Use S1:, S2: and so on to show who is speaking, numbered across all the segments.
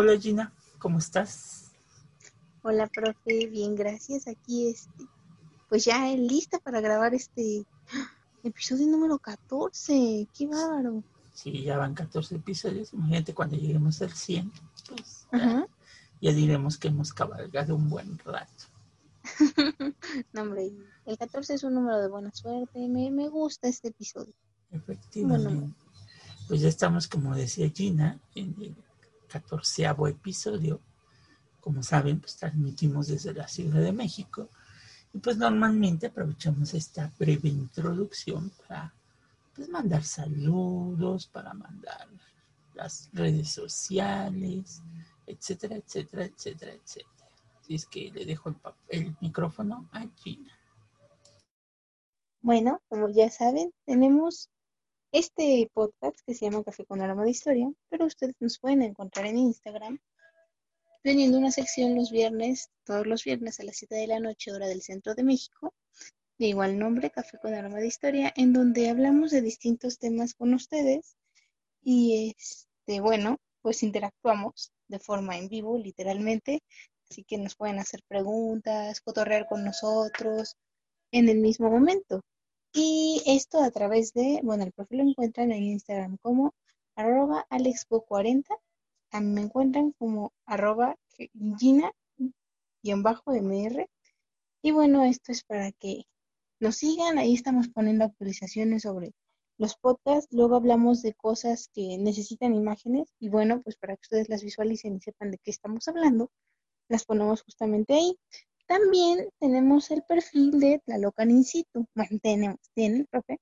S1: Hola Gina, ¿cómo estás?
S2: Hola, profe, bien, gracias. Aquí, este, pues ya lista para grabar este episodio número 14. ¡Qué bárbaro!
S1: Sí, ya van 14 episodios. Imagínate cuando lleguemos al 100, pues ya, ya diremos que hemos cabalgado un buen rato.
S2: no, hombre, el 14 es un número de buena suerte. Me, me gusta este episodio.
S1: Efectivamente. Pues ya estamos, como decía Gina, en el catorceavo episodio. Como saben, pues transmitimos desde la Ciudad de México. Y pues normalmente aprovechamos esta breve introducción para pues mandar saludos, para mandar las redes sociales, etcétera, etcétera, etcétera, etcétera. Así es que le dejo el, el micrófono a Gina.
S2: Bueno, como ya saben, tenemos este podcast que se llama Café con Aroma de Historia, pero ustedes nos pueden encontrar en Instagram teniendo una sección los viernes, todos los viernes a las 7 de la noche, hora del centro de México, de igual nombre, Café con Aroma de Historia, en donde hablamos de distintos temas con ustedes y, este, bueno, pues interactuamos de forma en vivo, literalmente, así que nos pueden hacer preguntas, cotorrear con nosotros en el mismo momento. Y esto a través de, bueno, el perfil lo encuentran en Instagram como arroba alexbo40. A mí me encuentran como arroba gina-mr. Y bueno, esto es para que nos sigan. Ahí estamos poniendo actualizaciones sobre los podcasts. Luego hablamos de cosas que necesitan imágenes. Y bueno, pues para que ustedes las visualicen y sepan de qué estamos hablando, las ponemos justamente ahí. También tenemos el perfil de Tlalocan in situ, bueno, tenemos, tiene, profe,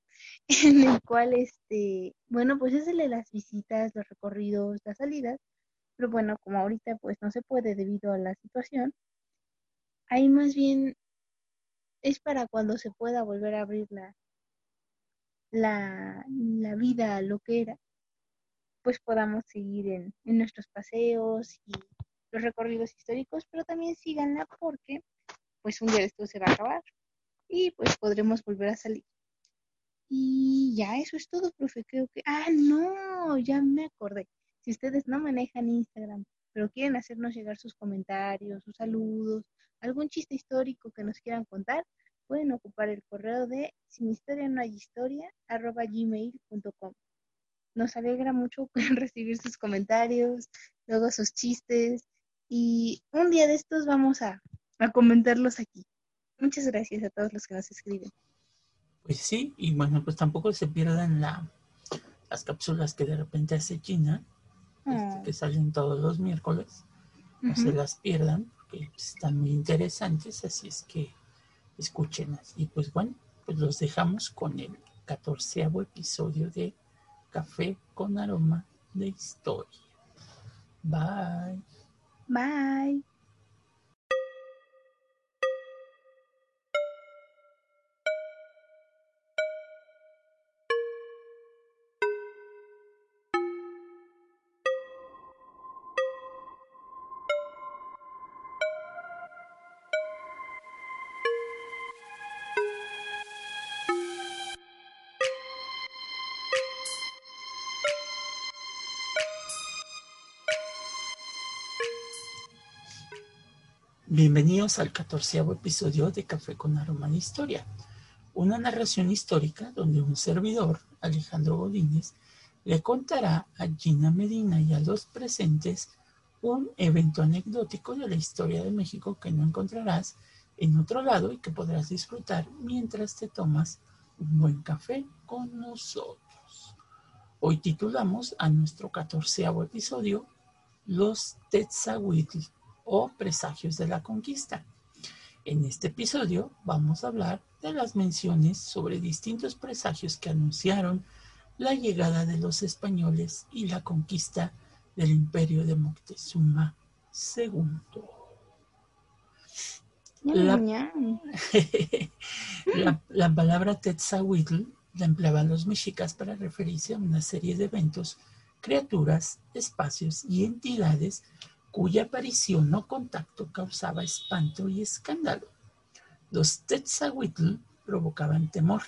S2: en el cual, este, bueno, pues es el de las visitas, los recorridos, las salidas, pero bueno, como ahorita pues no se puede debido a la situación, ahí más bien es para cuando se pueda volver a abrir la, la, la vida lo que era, pues podamos seguir en, en nuestros paseos y los recorridos históricos, pero también síganla porque pues un día esto se va a acabar y pues podremos volver a salir. Y ya eso es todo, profe. Creo que, ah, no, ya me acordé. Si ustedes no manejan Instagram, pero quieren hacernos llegar sus comentarios, sus saludos, algún chiste histórico que nos quieran contar, pueden ocupar el correo de sin historia no hay historia. Nos alegra mucho recibir sus comentarios, luego sus chistes y un día de estos vamos a a comentarlos aquí. Muchas gracias a todos los que nos escriben.
S1: Pues sí, y bueno, pues tampoco se pierdan la, las cápsulas que de repente hace China, este, ah. que salen todos los miércoles. No se las pierdan, porque están muy interesantes, así es que escúchenlas. Y pues bueno, pues los dejamos con el catorceavo episodio de Café con Aroma de Historia. Bye.
S2: Bye.
S1: Bienvenidos al catorceavo episodio de Café con Aroma de Historia, una narración histórica donde un servidor, Alejandro Godínez, le contará a Gina Medina y a los presentes un evento anecdótico de la historia de México que no encontrarás en otro lado y que podrás disfrutar mientras te tomas un buen café con nosotros. Hoy titulamos a nuestro catorceavo episodio Los Tetzahuitl o presagios de la conquista. En este episodio vamos a hablar de las menciones sobre distintos presagios que anunciaron la llegada de los españoles y la conquista del imperio de Moctezuma II. La, la, palabra Tetzahuitl la empleaban los mexicas para referirse a una serie de eventos, criaturas, espacios y entidades cuya aparición o contacto causaba espanto y escándalo. Los Tetzahuitl provocaban temor,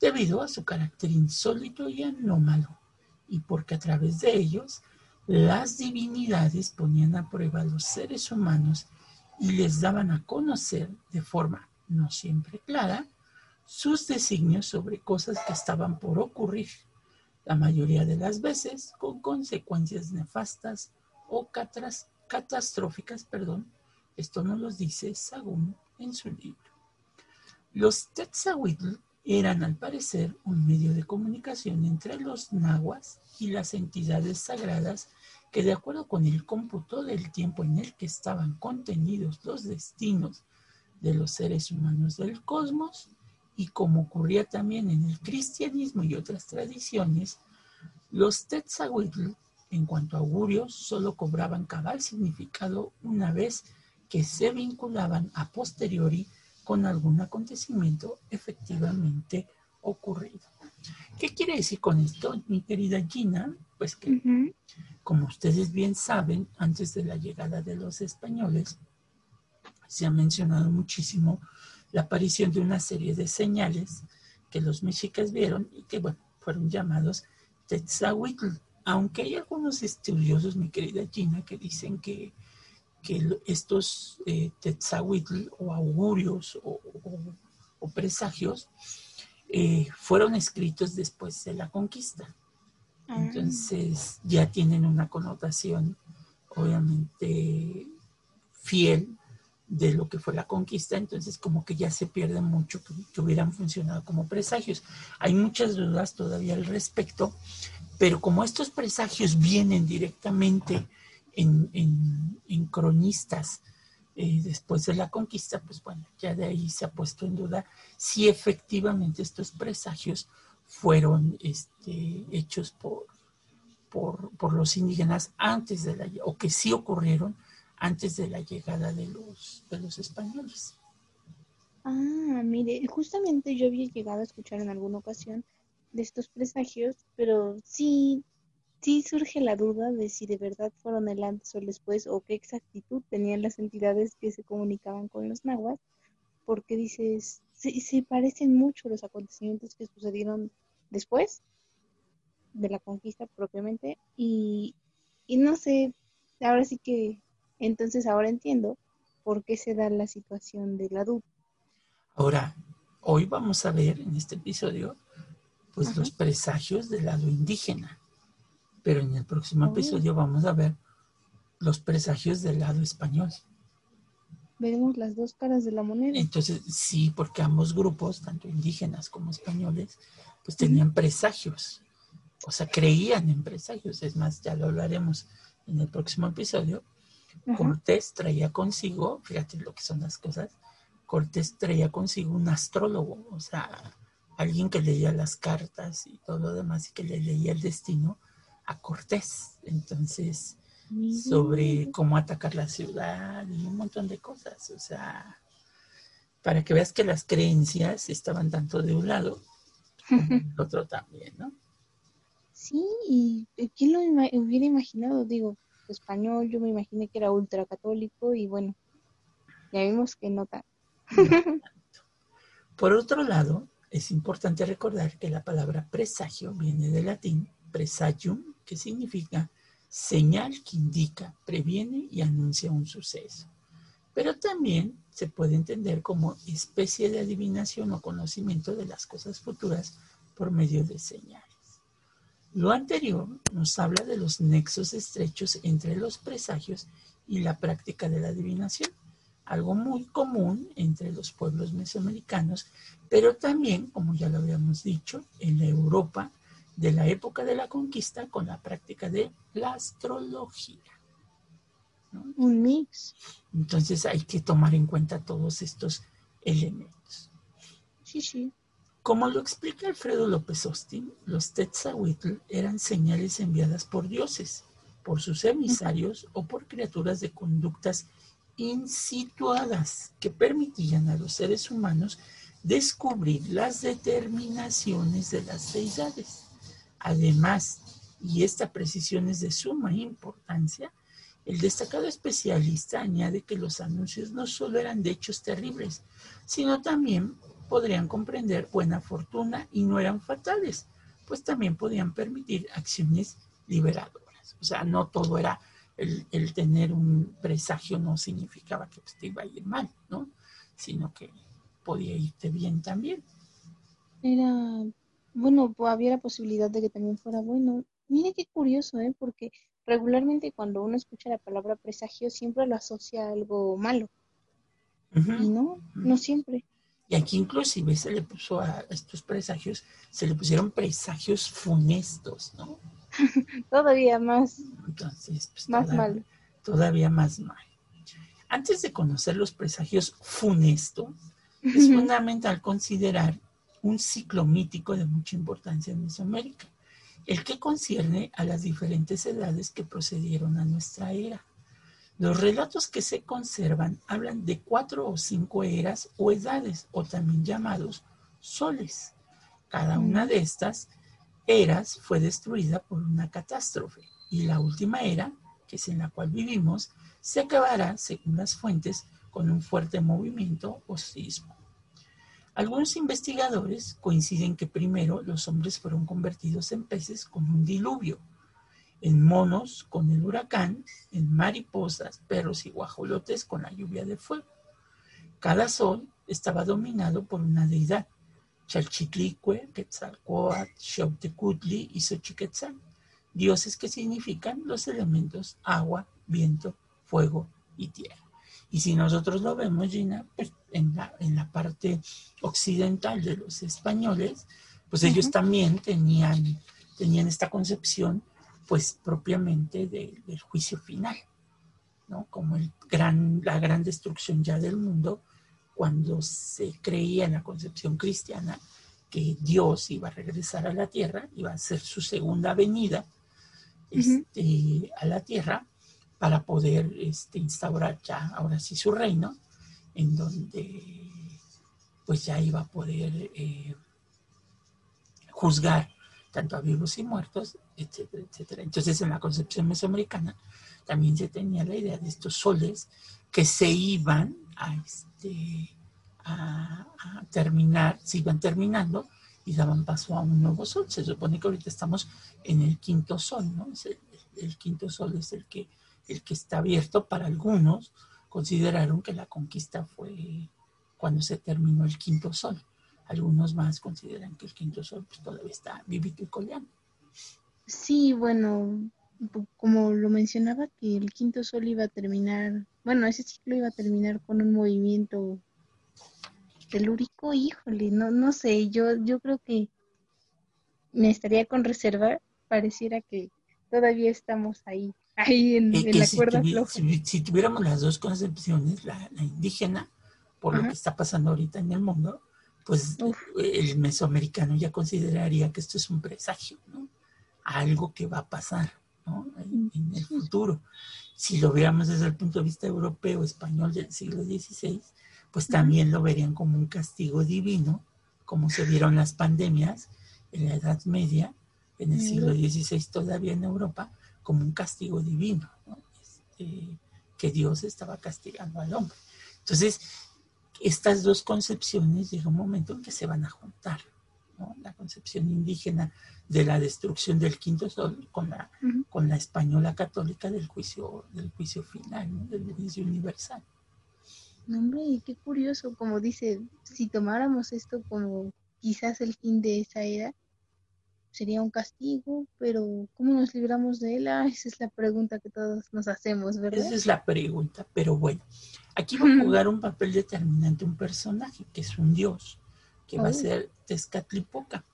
S1: debido a su carácter insólito y anómalo, y porque a través de ellos Las divinidades ponían a prueba a los seres humanos y les daban a conocer de forma no siempre clara sus designios sobre cosas que estaban por ocurrir, la mayoría de las veces con consecuencias nefastas o catastróficas, perdón. Esto nos lo dice Sagún en su libro. Los Tetzahuitl eran al parecer un medio de comunicación entre los nahuas y las entidades sagradas que de acuerdo con el cómputo del tiempo en el que estaban contenidos los destinos de los seres humanos del cosmos, y como ocurría también en el cristianismo y otras tradiciones, los Tetzahuitl, en cuanto a augurios, solo cobraban cabal significado una vez que se vinculaban a posteriori con algún acontecimiento efectivamente ocurrido. ¿Qué quiere decir con esto, mi querida Gina? Pues que, como ustedes bien saben, antes de la llegada de los españoles, se ha mencionado muchísimo la aparición de una serie de señales que los mexicas vieron y que, bueno, fueron llamados Tetzahuitl. Aunque hay algunos estudiosos, mi querida Gina, que dicen que, estos eh, Tetzahuitl o augurios o, presagios eh, fueron escritos después de la conquista. Ah. Entonces ya tienen una connotación obviamente fiel de lo que fue la conquista, entonces como que ya se pierde mucho que, hubieran funcionado como presagios. Hay muchas dudas todavía al respecto, pero como estos presagios vienen directamente en, cronistas eh, después de la conquista, pues bueno, ya de ahí se ha puesto en duda si efectivamente estos presagios fueron este, hechos por, por, por los indígenas antes de la, o que sí ocurrieron antes de la llegada de los, de los españoles.
S2: Ah, mire, justamente yo había llegado a escuchar en alguna ocasión de estos presagios, pero sí, sí surge la duda de si de verdad fueron el antes o el después o qué exactitud tenían las entidades que se comunicaban con los nahuas, porque dices, se, se parecen mucho los acontecimientos que sucedieron después de la conquista propiamente y, y no sé, ahora sí que entonces ahora entiendo por qué se da la situación de la duda.
S1: Ahora, hoy vamos a ver en este episodio pues los presagios del lado indígena, pero en el próximo oh. episodio vamos a ver los presagios del lado español.
S2: Veremos las dos caras de la moneda.
S1: Entonces, sí, porque ambos grupos, tanto indígenas como españoles, pues tenían presagios, o sea, creían en presagios. Es más, ya lo hablaremos en el próximo episodio, Cortés traía consigo, fíjate lo que son las cosas, Cortés traía consigo un astrólogo, o sea, alguien que leía las cartas y todo lo demás y que le leía el destino a Cortés. Entonces, sobre cómo atacar la ciudad y un montón de cosas, o sea, para que veas que las creencias estaban tanto de un lado como del otro también, ¿no?
S2: Sí, y ¿quién lo hubiera imaginado? Digo, español, yo me imaginé que era ultracatólico y bueno, ya vimos que no tan.
S1: Por otro lado, es importante recordar que la palabra presagio viene del latín presagium, que significa señal que indica, previene y anuncia un suceso. Pero también se puede entender como especie de adivinación o conocimiento de las cosas futuras por medio de señales. Lo anterior nos habla de los nexos estrechos entre los presagios y la práctica de la adivinación, algo muy común entre los pueblos mesoamericanos, pero también, como ya lo habíamos dicho, en la Europa de la época de la conquista con la práctica de la astrología.
S2: Un mix.
S1: Entonces hay que tomar en cuenta todos estos elementos.
S2: Sí, sí.
S1: Como lo explica Alfredo López Austin, los Tetzahuitl eran señales enviadas por dioses, por sus emisarios o por criaturas de conductas insituadas que permitían a los seres humanos descubrir las determinaciones de las deidades. Además, y esta precisión es de suma importancia, el destacado especialista añade que los anuncios no solo eran de hechos terribles, sino también podrían comprender buena fortuna y no eran fatales, pues también podían permitir acciones liberadoras. O sea, no todo era el, tener un presagio no significaba que pues, te iba a ir mal, ¿no? Sino que podía irte bien también.
S2: Era, bueno, había la posibilidad de que también fuera bueno. Mire qué curioso, ¿eh? Porque regularmente cuando uno escucha la palabra presagio siempre lo asocia a algo malo. Y no, no siempre.
S1: Y aquí inclusive se le puso a estos presagios, se le pusieron presagios funestos, ¿no?
S2: todavía más.
S1: Entonces,
S2: pues, más
S1: mal. Todavía más mal. Antes de conocer los presagios funestos, es fundamental considerar un ciclo mítico de mucha importancia en Mesoamérica, el que concierne a las diferentes edades que procedieron a nuestra era. Los relatos que se conservan hablan de cuatro o cinco eras o edades, o también llamados soles. Cada una de estas eras fue destruida por una catástrofe y la última era, que es en la cual vivimos, se acabará, según las fuentes, con un fuerte movimiento o sismo. Algunos investigadores coinciden que primero los hombres fueron convertidos en peces con un diluvio, en monos con el huracán, en mariposas, perros y guajolotes con la lluvia de fuego. Cada sol estaba dominado por una deidad, Chalchitlicue, Quetzalcoatl, Xautecutli y Xochiquetzal, dioses que significan los elementos agua, viento, fuego y tierra. Y si nosotros lo vemos, Gina, pues en la, en la parte occidental de los españoles, pues ellos también tenían, tenían esta concepción pues propiamente del juicio final, ¿no? Como el gran, la gran destrucción ya del mundo, cuando se creía en la concepción cristiana que Dios iba a regresar a la tierra, iba a ser su segunda venida este, a la tierra para poder este, instaurar ya ahora sí su reino, en donde pues ya iba a poder eh, juzgar tanto a vivos y muertos, etcétera, etcétera. Entonces, en la concepción mesoamericana también se tenía la idea de estos soles que se iban a, este, a, terminar, se iban terminando y daban paso a un nuevo sol. Se supone que ahorita estamos en el quinto sol, ¿no? el, quinto sol es el que, el que está abierto para algunos. Consideraron que la conquista fue cuando se terminó el quinto sol. Algunos más consideran que el quinto sol pues, todavía está vivito y coleando.
S2: Sí, bueno, como lo mencionaba, que el quinto sol iba a terminar, bueno, ese ciclo iba a terminar con un movimiento telúrico, híjole, no, no sé, yo, yo creo que me estaría con reservar, pareciera que todavía estamos ahí, ahí en, la cuerda floja.
S1: Si, tuviéramos las dos concepciones, la, indígena, por lo que está pasando ahorita en el mundo, pues el mesoamericano ya consideraría que esto es un presagio, ¿no? Algo que va a pasar, ¿no? En, el futuro. Si lo viéramos desde el punto de vista europeo, español del siglo XVI, pues también lo verían como un castigo divino, como se vieron las pandemias en la Edad Media, en el siglo XVI todavía en Europa, como un castigo divino, ¿no? Este, que Dios estaba castigando al hombre. Entonces, estas dos concepciones llega un momento en que se van a juntar. La concepción indígena de la destrucción del quinto sol con la, con la española católica del juicio, del juicio final, del juicio universal.
S2: hombre, qué curioso, como dice, si tomáramos esto como quizás el fin de esa era, sería un castigo, pero ¿cómo nos libramos de él? Ah, esa es la pregunta que todos nos hacemos, ¿verdad?
S1: Esa es la pregunta, pero bueno, Aquí va a jugar un papel determinante un personaje, que es un dios, que va a oh. ser Tezcatlipoca.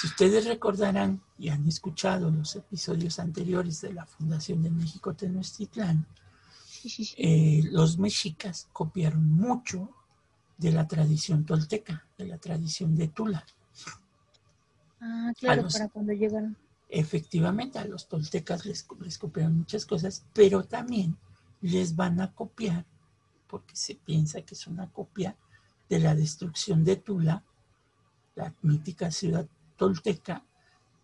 S1: Si ustedes recordarán y han escuchado los episodios anteriores de la Fundación de México Tenochtitlán, eh, los mexicas copiaron mucho de la tradición tolteca, de la tradición de Tula.
S2: Ah, claro, para cuando llegaron.
S1: Efectivamente, a los toltecas les, les copiaron muchas cosas, pero también les van a copiar porque se piensa que es una copia de la destrucción de Tula, la mítica ciudad tolteca,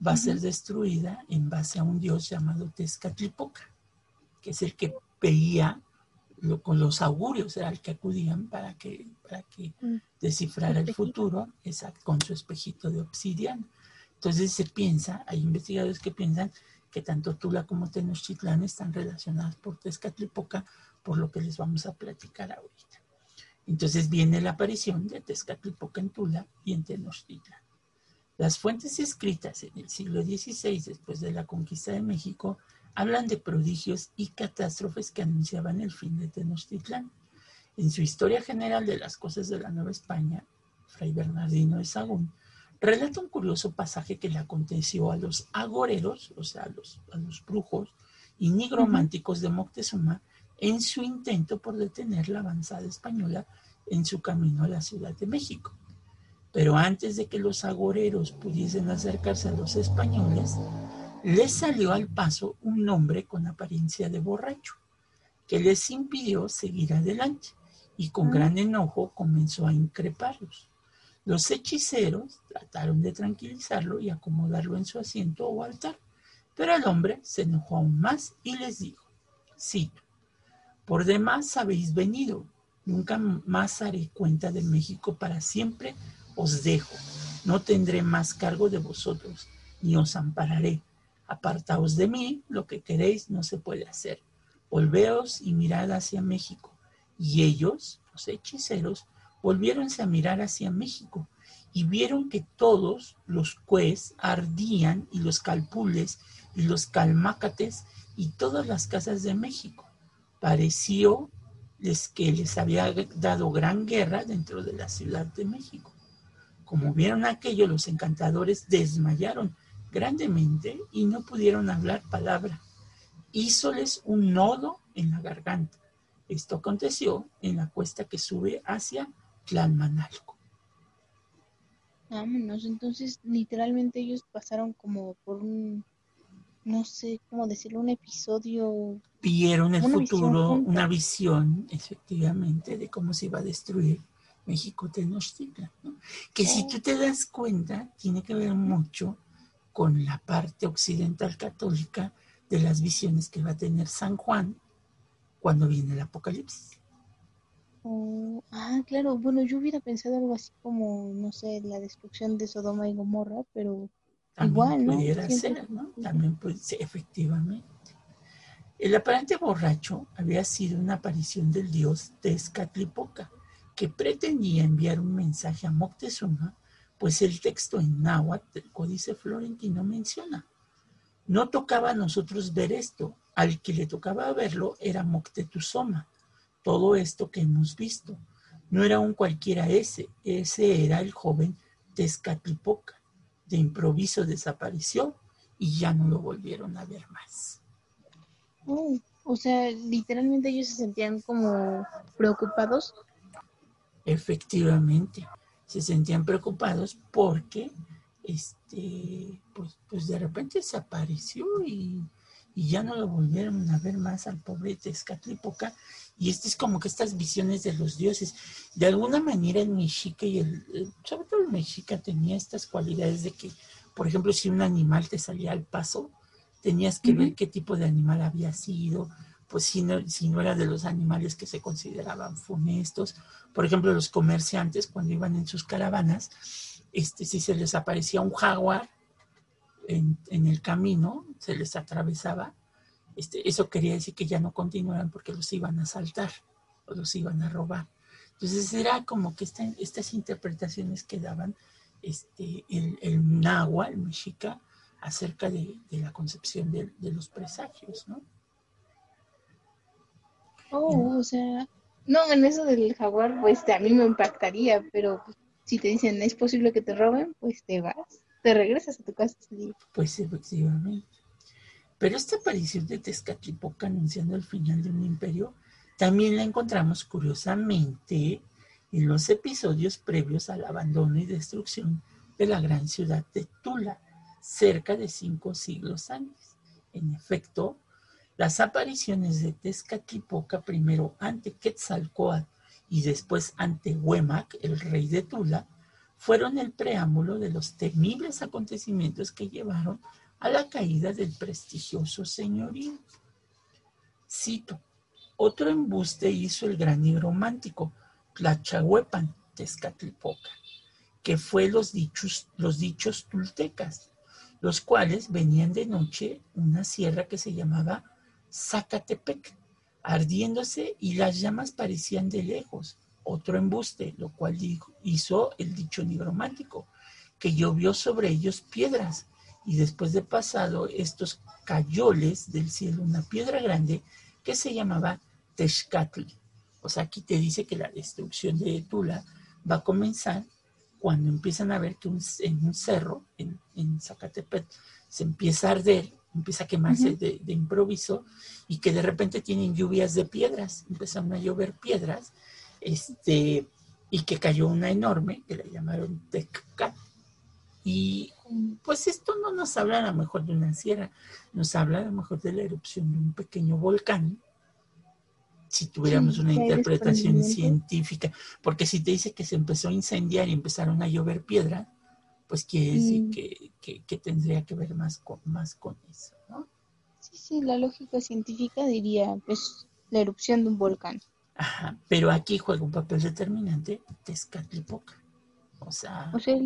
S1: va a ser destruida en base a un dios llamado Tezcatlipoca, que es el que veía con los augurios, era el que acudían para que, para que mm. descifrara el futuro con su espejito de obsidiana. Entonces se piensa, hay investigadores que piensan que tanto Tula como Tenochtitlán están relacionadas por Tezcatlipoca, por lo que les vamos a platicar ahorita. Entonces viene la aparición de Tezcatlipoca y en Tenochtitlán. Las fuentes escritas en el siglo XVI, después de la conquista de México, hablan de prodigios y catástrofes que anunciaban el fin de Tenochtitlán. En su Historia General de las Cosas de la Nueva España, Fray Bernardino de Sagún relata un curioso pasaje que le aconteció a los agoreros, o sea, a los, a los brujos y nigrománticos de Moctezuma, en su intento por detener la avanzada española en su camino a la Ciudad de México. Pero antes de que los agoreros pudiesen acercarse a los españoles, les salió al paso un hombre con apariencia de borracho, que les impidió seguir adelante y con ah. gran enojo comenzó a increparlos. Los hechiceros trataron de tranquilizarlo y acomodarlo en su asiento o altar, pero el hombre se enojó aún más y les dijo, cito, por demás habéis venido, nunca más haré cuenta de México para siempre, os dejo, no tendré más cargo de vosotros, ni os ampararé. Apartaos de mí, lo que queréis no se puede hacer. Volveos y mirad hacia México. Y ellos, los hechiceros, volviéronse a mirar hacia México y vieron que todos los cues ardían y los calpules y los calmácates y todas las casas de México. Pareció les que les había dado gran guerra dentro de la Ciudad de México. Como vieron aquello, los encantadores desmayaron grandemente y no pudieron hablar palabra. Hízoles un nodo en la garganta. Esto aconteció en la cuesta que sube hacia Tlalmanalco.
S2: Vámonos, entonces literalmente ellos pasaron como por un, no sé cómo decirlo, un episodio.
S1: Vieron el futuro, una visión, efectivamente, de cómo se iba a destruir México Tenochtitlan. ¿no? Que si tú te das cuenta, tiene que ver mucho con la parte occidental católica de las visiones que va a tener San Juan cuando viene el Apocalipsis.
S2: Oh, ah, claro, bueno, yo hubiera pensado algo así como, no sé, la destrucción de Sodoma y Gomorra, pero igual, ¿no?
S1: Pudiera ser, ¿no? También puede ser, efectivamente. El aparente borracho había sido una aparición del dios Tezcatlipoca, que pretendía enviar un mensaje a Moctezuma, pues el texto en náhuatl del Códice Florentino menciona. No tocaba a nosotros ver esto, al que le tocaba verlo era Moctezuma todo esto que hemos visto. No era un cualquiera ese, ese era el joven Tezcatlipoca. De improviso desapareció y ya no lo volvieron a ver más.
S2: Oh, o sea, literalmente ellos se sentían como preocupados.
S1: Efectivamente, se sentían preocupados porque este pues, pues de repente desapareció y y ya no lo volvieron a ver más al pobre Tezcatlipoca. Y este es como que estas visiones de los dioses. De alguna manera el mexica y el, sobre todo el mexica tenía estas cualidades de que, por ejemplo, si un animal te salía al paso, tenías que ver qué tipo de animal había sido, pues si no, si no era de los animales que se consideraban funestos. Por ejemplo, los comerciantes cuando iban en sus caravanas, este, si se les aparecía un jaguar, en, el camino, se les atravesaba, este, eso quería decir que ya no continuaran porque los iban a asaltar o los iban a robar. Entonces era como que estas interpretaciones que daban este, el, el nahua, el mexica, acerca de, la concepción de, los presagios, ¿no?
S2: Oh, o sea, no, en eso del jaguar, pues a mí me impactaría, pero si te dicen es posible que te roben, pues te vas te regresas a tu casa
S1: Pues efectivamente. Pero esta aparición de Tezcatlipoca anunciando el final de un imperio también la encontramos curiosamente en los episodios previos al abandono y destrucción de la gran ciudad de Tula, cerca de cinco siglos antes. En efecto, las apariciones de Tezcatlipoca, primero ante Quetzalcoatl y después ante Huemac, el rey de Tula, fueron el preámbulo de los temibles acontecimientos que llevaron a la caída del prestigioso señorío. Cito, otro embuste hizo el gran nigromántico Tlachahuepan Tezcatlipoca, que fue los dichos, los dichos tultecas. los cuales venían de noche una sierra que se llamaba Zacatepec, ardiéndose y las llamas parecían de lejos. Otro embuste, lo cual hizo el dicho nigromático, que llovió sobre ellos piedras, y después de pasado estos cayoles del cielo una piedra grande que se llamaba Texcatl. O sea, aquí te dice que la destrucción de Tula va a comenzar cuando empiezan a ver que en un cerro, en, en Zacatepec, se empieza a arder, empieza a quemarse de, improviso y que de repente tienen lluvias de piedras, empezaron a llover piedras, este, y que cayó una enorme, que la llamaron Teccat. Y pues esto no nos habla a lo mejor de una sierra, nos habla a lo mejor de la erupción de un pequeño volcán, si tuviéramos una interpretación científica, porque si te dice que se empezó a incendiar y empezaron a llover piedra, pues quiere decir que, que, tendría que ver más con, más con eso, ¿no?
S2: Sí, sí, la lógica científica diría, pues, la erupción de un volcán.
S1: Ajá, pero aquí juega un papel determinante Tezcatlipoca. O sea...
S2: O sea,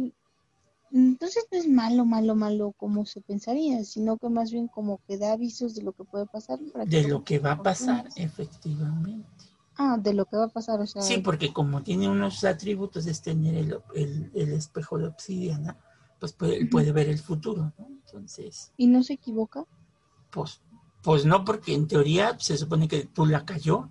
S2: entonces no es malo, malo, malo como se pensaría, sino que más bien como que da avisos de lo que puede pasar.
S1: de lo que va a pasar, efectivamente.
S2: Ah, de lo que va a pasar, o sea.
S1: Sí, porque como tiene unos atributos de tener el, el, espejo de obsidiana, pues puede, puede, ver el futuro, ¿no? Entonces.
S2: ¿Y no se equivoca?
S1: Pues, pues no, porque en teoría se supone que tú la cayó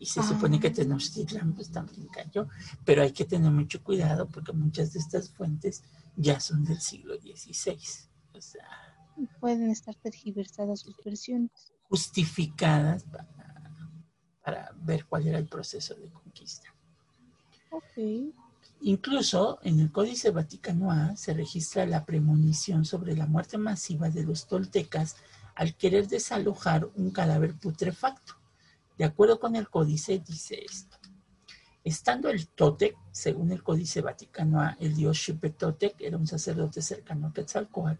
S1: y se supone que. Tenochtitlan pues también cayó, pero hay que tener mucho cuidado porque muchas de estas fuentes ya son del siglo XVI. O sea,
S2: pueden estar tergiversadas sus versiones.
S1: Justificadas para, ver cuál era el proceso de conquista.
S2: Okay.
S1: Incluso en el Códice Vaticano A se registra la premonición sobre la muerte masiva de los toltecas al querer desalojar un cadáver putrefacto. De acuerdo con el códice, dice esto. Estando el Totec, según el Códice Vaticano A, el dios Totec era un sacerdote cercano a Quetzalcoatl,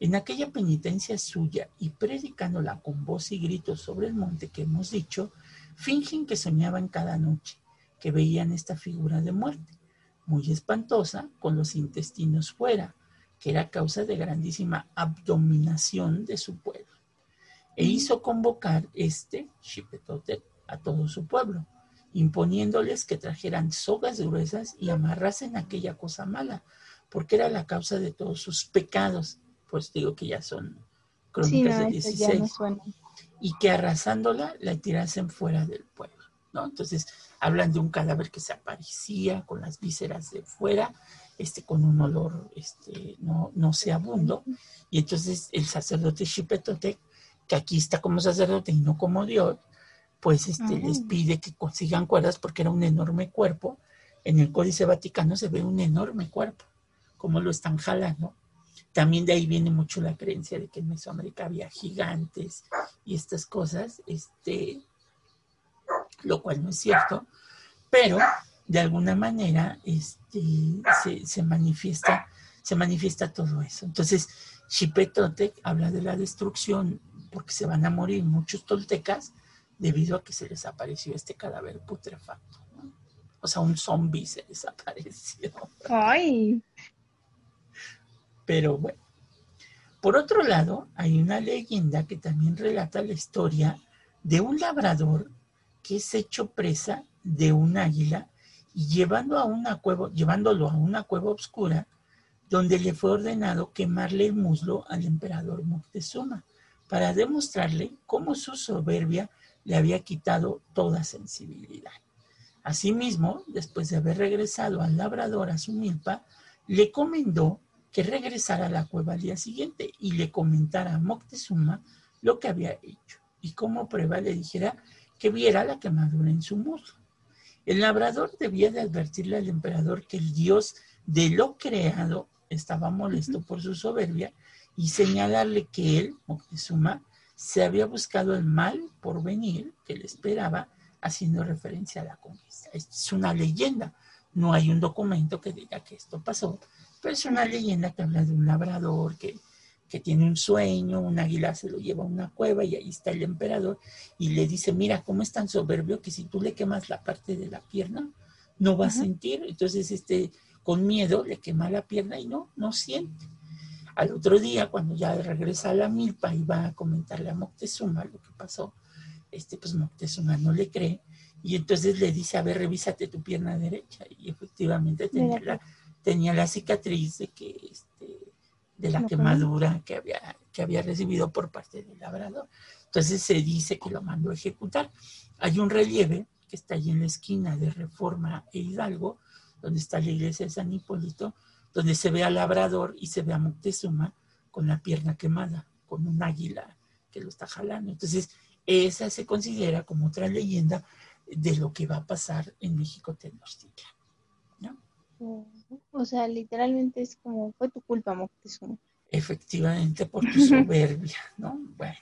S1: en aquella penitencia suya y predicándola con voz y gritos sobre el monte que hemos dicho, fingen que soñaban cada noche, que veían esta figura de muerte, muy espantosa, con los intestinos fuera, que era causa de grandísima abdominación de su pueblo. E hizo convocar este, Xipetotec, a todo su pueblo, imponiéndoles que trajeran sogas gruesas y amarrasen aquella cosa mala, porque era la causa de todos sus pecados. Pues digo que ya son crónicas de 16. Y que arrasándola la tirasen fuera del pueblo. ¿no? Entonces hablan de un cadáver que se aparecía con las vísceras de fuera, este, con un olor este, no, no abundo. Y entonces el sacerdote Xipetotec, que aquí está como sacerdote y no como Dios, pues este, les pide que consigan cuerdas porque era un enorme cuerpo. En el Códice Vaticano se ve un enorme cuerpo, como lo están jalando. También de ahí viene mucho la creencia de que en Mesoamérica había gigantes y estas cosas, este, lo cual no es cierto, pero de alguna manera este, se, se, manifiesta, se manifiesta todo eso. Entonces, Xipetotec habla de la destrucción porque se van a morir muchos toltecas debido a que se les apareció este cadáver putrefacto. O sea, un zombie se desapareció.
S2: ¡Ay!
S1: Pero bueno. Por otro lado, hay una leyenda que también relata la historia de un labrador que es hecho presa de un águila y llevando a una cueva, llevándolo a una cueva oscura donde le fue ordenado quemarle el muslo al emperador Moctezuma para demostrarle cómo su soberbia le había quitado toda sensibilidad. Asimismo, después de haber regresado al labrador a su milpa, le comendó que regresara a la cueva al día siguiente y le comentara a Moctezuma lo que había hecho y como prueba le dijera que viera la quemadura en su muslo. El labrador debía de advertirle al emperador que el dios de lo creado estaba molesto por su soberbia y señalarle que él, Moctezuma, se había buscado el mal por venir que le esperaba, haciendo referencia a la conquista. Es una leyenda, no hay un documento que diga que esto pasó, pero es una leyenda que habla de un labrador que, que tiene un sueño, un águila se lo lleva a una cueva y ahí está el emperador y le dice, mira, cómo es tan soberbio que si tú le quemas la parte de la pierna, no va a sentir. Entonces, este, con miedo le quema la pierna y no, no siente. Al otro día, cuando ya regresa a la milpa y va a comentarle a Moctezuma lo que pasó, este, pues Moctezuma no le cree y entonces le dice, a ver, revísate tu pierna derecha. Y efectivamente tenía, la, tenía la cicatriz de, que, este, de la quemadura que había, que había recibido por parte del labrador. Entonces se dice que lo mandó a ejecutar. Hay un relieve que está ahí en la esquina de Reforma e Hidalgo, donde está la iglesia de San Hipólito, donde se ve al labrador y se ve a Moctezuma con la pierna quemada, con un águila que lo está jalando. Entonces, esa se considera como otra leyenda de lo que va a pasar en México Tenochtitlan. ¿no?
S2: O sea, literalmente es como, fue tu culpa, Moctezuma.
S1: Efectivamente, por tu soberbia, ¿no? Bueno.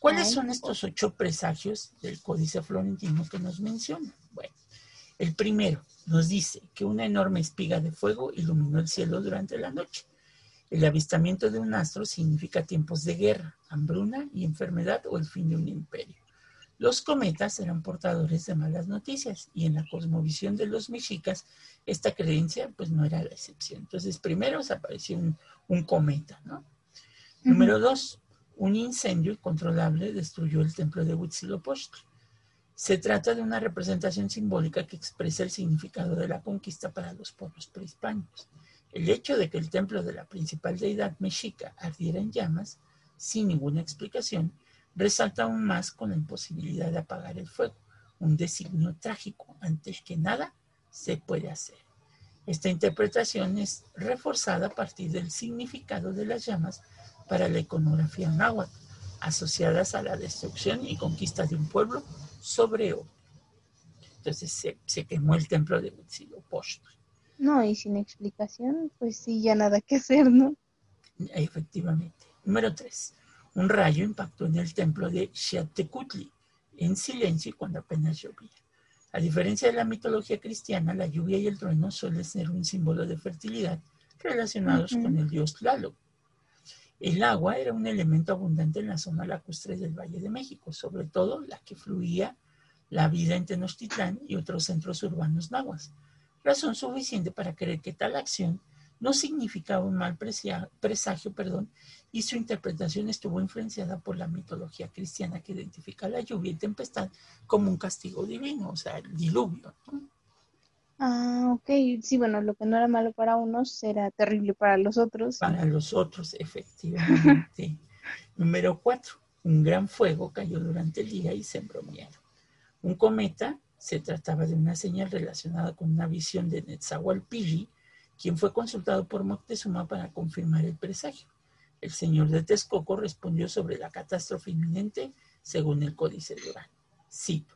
S1: ¿Cuáles son estos ocho presagios del Códice Florentino que nos menciona? Bueno, el primero nos dice que una enorme espiga de fuego iluminó el cielo durante la noche. El avistamiento de un astro significa tiempos de guerra, hambruna y enfermedad o el fin de un imperio. Los cometas eran portadores de malas noticias y en la cosmovisión de los mexicas esta creencia pues no era la excepción. Entonces primero se apareció un, cometa, ¿no? Número dos, un incendio incontrolable destruyó el templo de Huitzilopochtli. Se trata de una representación simbólica que expresa el significado de la conquista para los pueblos prehispánicos. El hecho de que el templo de la principal deidad mexica ardiera en llamas, sin ninguna explicación, resalta aún más con la imposibilidad de apagar el fuego, un designio trágico antes que nada se puede hacer. Esta interpretación es reforzada a partir del significado de las llamas para la iconografía náhuatl, asociadas a la destrucción y conquista de un pueblo sobre otro. Entonces se, quemó el templo de Huitzilopochtli.
S2: No, y sin explicación, pues sí, ya nada que hacer, ¿no?
S1: Efectivamente. Número tres. Un rayo impactó en el templo de Xiatecutli, en silencio y cuando apenas llovía. A diferencia de la mitología cristiana, la lluvia y el trueno suelen ser un símbolo de fertilidad relacionados con el dios Tlaloc. El agua era un elemento abundante en la zona lacustre del Valle de México, sobre todo la que fluía la vida en Tenochtitlán y otros centros urbanos nahuas. Razón suficiente para creer que tal acción no significaba un mal presagio, perdón, y su interpretación estuvo influenciada por la mitología cristiana que identifica la lluvia y tempestad como un castigo divino, o sea, el diluvio.
S2: Ah, ok. Sí, bueno, lo que no era malo para unos era terrible para los otros.
S1: Para los otros, efectivamente. Número cuatro, un gran fuego cayó durante el día y se embromearon. Un cometa se trataba de una señal relacionada con una visión de Netzahualpilli, quien fue consultado por Moctezuma para confirmar el presagio. El señor de Texcoco respondió sobre la catástrofe inminente según el Códice de Orán. Cito,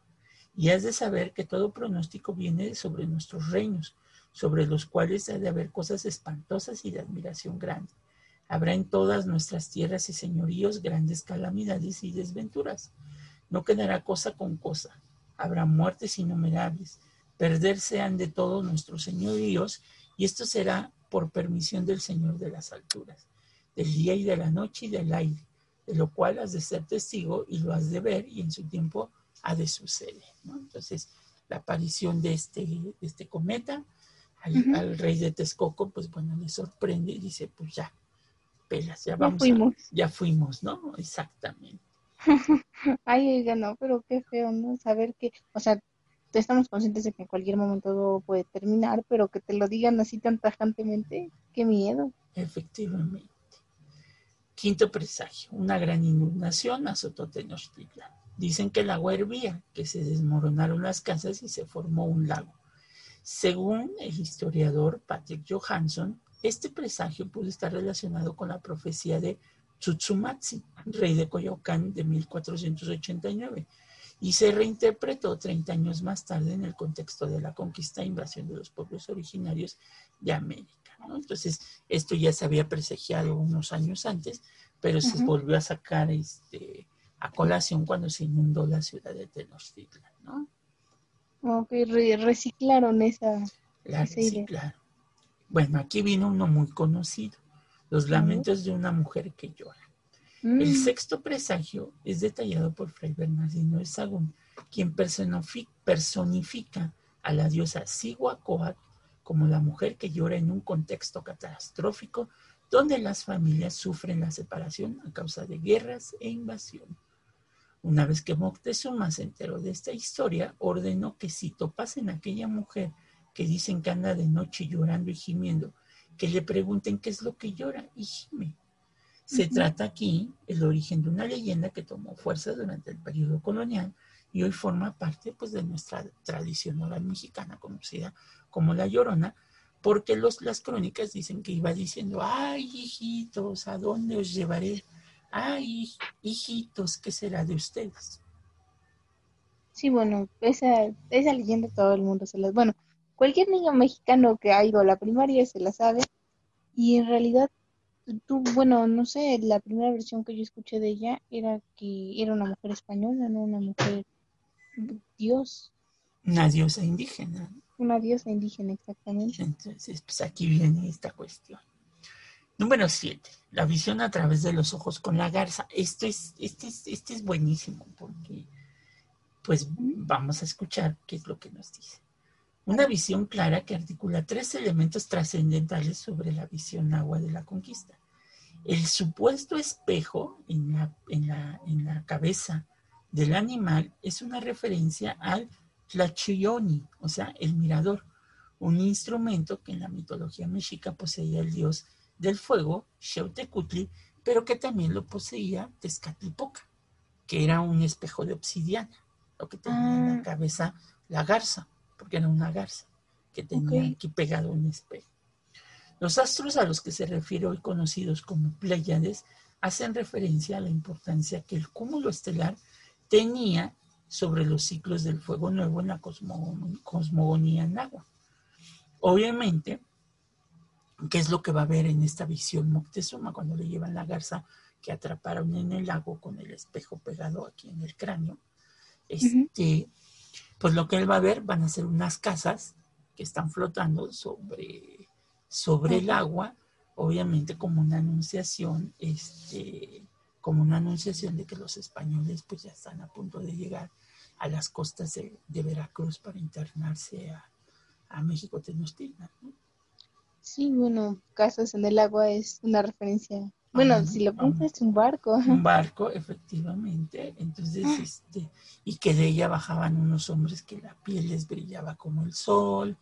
S1: y has de saber que todo pronóstico viene sobre nuestros reinos, sobre los cuales ha de haber cosas espantosas y de admiración grande. Habrá en todas nuestras tierras y señoríos grandes calamidades y desventuras. No quedará cosa con cosa. Habrá muertes innumerables. Perderse han de todos nuestros señoríos y esto será por permisión del Señor de las alturas, del día y de la noche y del aire, de lo cual has de ser testigo y lo has de ver y en su tiempo ha de suceder. Entonces, la aparición de este, este cometa al, rey de Texcoco, pues bueno, le sorprende y dice, pues ya, pelas, ya vamos. Ya fuimos. ya fuimos, ¿no? Exactamente.
S2: Ay, ya no, pero qué feo, ¿no? Saber que, o sea, estamos conscientes de que en cualquier momento todo puede terminar, pero que te lo digan así tan tajantemente, qué miedo.
S1: Efectivamente. Quinto presagio, una gran inundación azotó Tenochtitlan. Dicen que el agua hervía, que se desmoronaron las casas y se formó un lago. Según el historiador Patrick Johansson, este presagio pudo estar relacionado con la profecía de Tsutsumatsi, rey de Coyoacán de 1489, y se reinterpretó 30 años más tarde en el contexto de la conquista e invasión de los pueblos originarios de América. Entonces, esto ya se había presagiado unos años antes, pero se volvió a sacar este, a colación cuando se inundó la ciudad de Tenochtitlan. ¿no?
S2: Ok, reciclaron esa,
S1: la reciclaron. Bueno, aquí vino uno muy conocido, Los lamentos de una mujer que llora. El mm. sexto presagio es detallado por Fray Bernardino de Sagún, quien personifica a la diosa Siguacoat como la mujer que llora en un contexto catastrófico donde las familias sufren la separación a causa de guerras e invasión. Una vez que Moctezuma se enteró de esta historia, ordenó que si topasen a aquella mujer que dicen que anda de noche llorando y gimiendo, que le pregunten qué es lo que llora y gime. Se trata aquí el origen de una leyenda que tomó fuerza durante el periodo colonial y hoy forma parte pues, de nuestra tradición oral mexicana conocida como la Llorona, porque los, las crónicas dicen que iba diciendo, ay hijitos, ¿a dónde os llevaré? Ay hijitos, ¿qué será de ustedes?
S2: Sí, bueno, esa, esa leyenda todo el mundo se la... Bueno, cualquier niño mexicano que ha ido a la primaria se la sabe y en realidad tú, bueno, no sé, la primera versión que yo escuché de ella era que era una mujer española, no una mujer dios.
S1: Una diosa indígena.
S2: Una diosa indígena, exactamente.
S1: Entonces, pues aquí viene esta cuestión. Número 7. La visión a través de los ojos con la garza. Esto es, este, es, este es buenísimo porque, pues, vamos a escuchar qué es lo que nos dice. Una visión clara que articula tres elementos trascendentales sobre la visión agua de la conquista. El supuesto espejo en la, en la, en la cabeza del animal es una referencia al Tlachiyoni, o sea, el mirador, un instrumento que en la mitología mexica poseía el dios del fuego, Xeutecutli, pero que también lo poseía Tezcatlipoca, que era un espejo de obsidiana, lo que tenía en la ah. cabeza la garza porque era una garza que tenía aquí pegado un espejo. Los astros a los que se refiere hoy conocidos como Pléyades hacen referencia a la importancia que el cúmulo estelar tenía sobre los ciclos del fuego nuevo en la cosmogonía agua. Obviamente, ¿qué es lo que va a ver en esta visión Moctezuma cuando le llevan la garza que atraparon en el lago con el espejo pegado aquí en el cráneo? Este, pues lo que él va a ver van a ser unas casas que están flotando sobre, sobre el agua, obviamente como una anunciación, este, como una anunciación de que los españoles pues ya están a punto de llegar a las costas de, Veracruz para internarse a, México Tenochtitlan.
S2: Sí, bueno, casas en el agua es una referencia bueno, si lo piensas, es un barco.
S1: Un barco, efectivamente. Entonces, ah. este, y que de ella bajaban unos hombres que la piel les brillaba como el sol,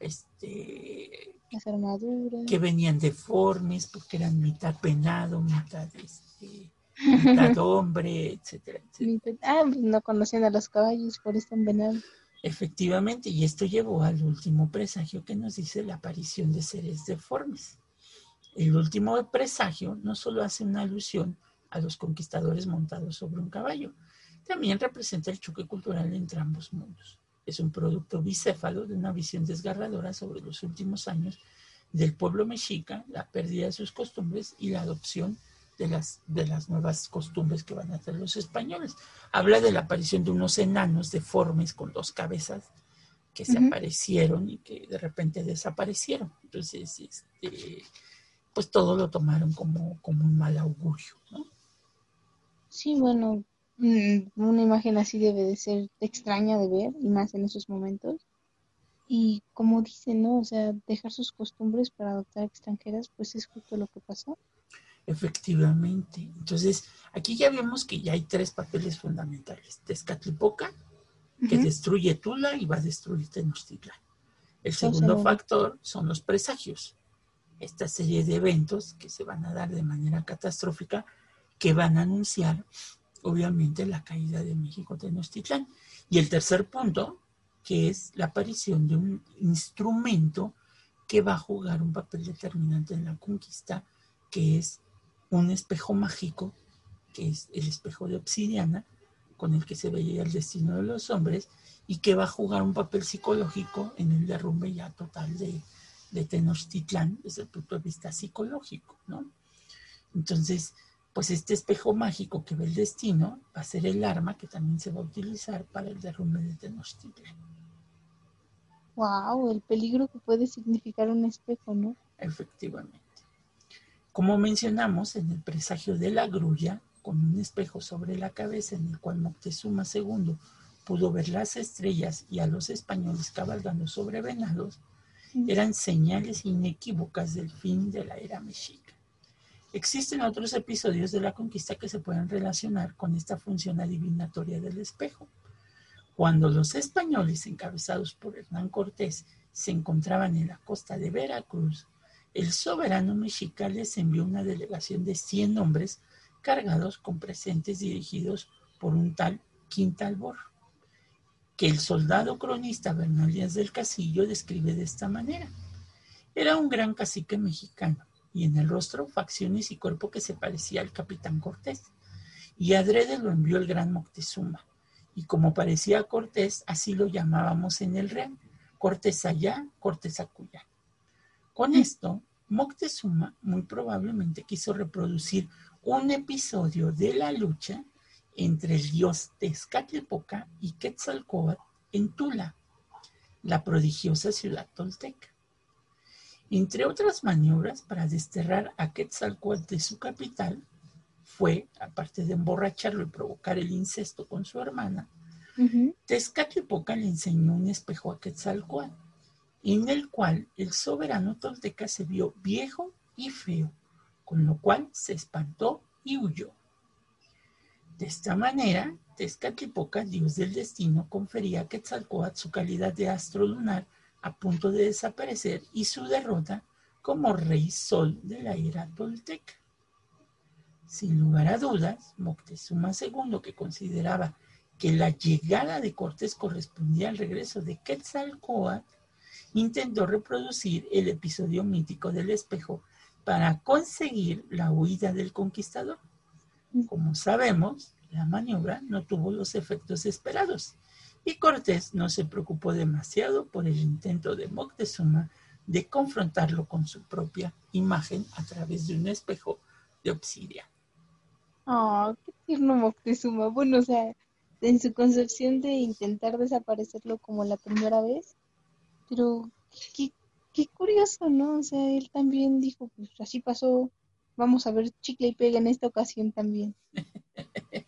S1: este,
S2: las armaduras.
S1: Que venían deformes porque eran mitad penado, mitad, este, mitad hombre, etcétera, etcétera.
S2: Ah, pues no conocían a los caballos, por eso en venado.
S1: Efectivamente, y esto llevó al último presagio que nos dice la aparición de seres deformes. El último presagio no solo hace una alusión a los conquistadores montados sobre un caballo, también representa el choque cultural entre ambos mundos. Es un producto bicéfalo de una visión desgarradora sobre los últimos años del pueblo mexica, la pérdida de sus costumbres y la adopción de las, de las nuevas costumbres que van a hacer los españoles. Habla de la aparición de unos enanos deformes con dos cabezas que se aparecieron y que de repente desaparecieron. Entonces, este, pues todo lo tomaron como, como un mal augurio, ¿no?
S2: Sí, bueno, mm, una imagen así debe de ser extraña de ver, y más en esos momentos. Y como dicen, ¿no? O sea, dejar sus costumbres para adoptar extranjeras, pues es justo lo que pasó.
S1: Efectivamente. Entonces, aquí ya vemos que ya hay tres papeles fundamentales. Tezcatlipoca, que destruye Tula y va a destruir Tenochtitlan. El segundo factor son los presagios esta serie de eventos que se van a dar de manera catastrófica que van a anunciar obviamente la caída de México Tenochtitlán. Y el tercer punto, que es la aparición de un instrumento que va a jugar un papel determinante en la conquista, que es un espejo mágico, que es el espejo de obsidiana, con el que se veía el destino de los hombres, y que va a jugar un papel psicológico en el derrumbe ya total de, de Tenochtitlán desde el punto de vista psicológico, ¿no? Entonces, pues este espejo mágico que ve el destino va a ser el arma que también se va a utilizar para el derrumbe de Tenochtitlán.
S2: Wow, el peligro que puede significar un espejo, ¿no?
S1: Efectivamente. Como mencionamos en el presagio de la grulla, con un espejo sobre la cabeza en el cual Moctezuma II pudo ver las estrellas y a los españoles cabalgando sobre venados, eran señales inequívocas del fin de la era mexica. Existen otros episodios de la conquista que se pueden relacionar con esta función adivinatoria del espejo. Cuando los españoles, encabezados por Hernán Cortés, se encontraban en la costa de Veracruz, el soberano mexica les envió una delegación de 100 hombres cargados con presentes dirigidos por un tal Quintalbor, que el soldado cronista Bernal Díaz del Casillo describe de esta manera. Era un gran cacique mexicano, y en el rostro facciones y cuerpo que se parecía al capitán Cortés. Y adrede lo envió el gran Moctezuma. Y como parecía a Cortés, así lo llamábamos en el Real, Cortés allá, Cortés acullá. Con esto, Moctezuma muy probablemente quiso reproducir un episodio de la lucha entre el dios Tezcatlipoca y Quetzalcóatl en Tula, la prodigiosa ciudad tolteca. Entre otras maniobras para desterrar a Quetzalcóatl de su capital, fue, aparte de emborracharlo y provocar el incesto con su hermana, Tezcatlipoca le enseñó un espejo a Quetzalcóatl, en el cual el soberano tolteca se vio viejo y feo, con lo cual se espantó y huyó. De esta manera, Tezcatlipoca, dios del destino, confería a Quetzalcóatl su calidad de astro lunar a punto de desaparecer y su derrota como rey sol de la era tolteca. Sin lugar a dudas, Moctezuma II, que consideraba que la llegada de Cortés correspondía al regreso de Quetzalcóatl, intentó reproducir el episodio mítico del espejo para conseguir la huida del conquistador. Como sabemos, la maniobra no tuvo los efectos esperados y Cortés no se preocupó demasiado por el intento de Moctezuma de confrontarlo con su propia imagen a través de un espejo de obsidiana.
S2: Oh, qué tierno Moctezuma. Bueno, o sea, en su concepción de intentar desaparecerlo como la primera vez, pero qué, qué curioso, ¿no? O sea, él también dijo, pues así pasó, vamos a ver chicle y pega en esta ocasión también.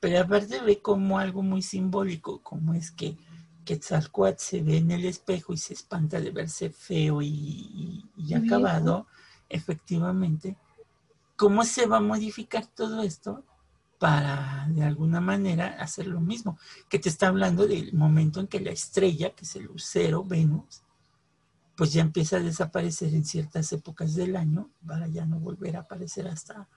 S1: Pero aparte ve como algo muy simbólico, como es que Quetzalcoatl se ve en el espejo y se espanta de verse feo y, acabado, efectivamente. ¿Cómo se va a modificar todo esto para de alguna manera hacer lo mismo? Que te está hablando del momento en que la estrella, que es el lucero, Venus, pues ya empieza a desaparecer en ciertas épocas del año para ya no volver a aparecer hasta